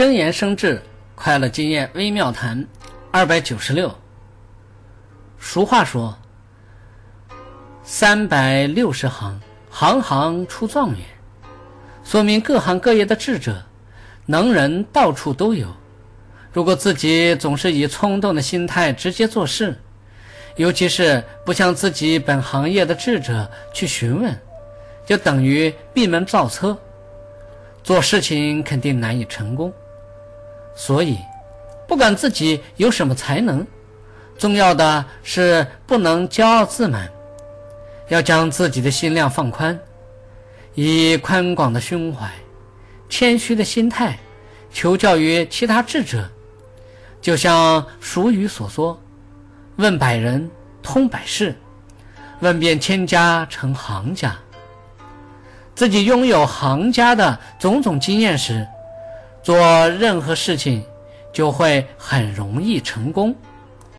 真言生智，快乐经验微妙谈，二百九十六。俗话说：“三百六十行，行行出状元。”说明各行各业的智者、能人到处都有。如果自己总是以冲动的心态直接做事，尤其是不向自己本行业的智者去询问，就等于闭门造车，做事情肯定难以成功。所以，不管自己有什么才能，重要的是不能骄傲自满，要将自己的心量放宽，以宽广的胸怀、谦虚的心态求教于其他智者。就像俗语所说：“问百人，通百事；问遍千家，成行家。”自己拥有行家的种种经验时，做任何事情就会很容易成功。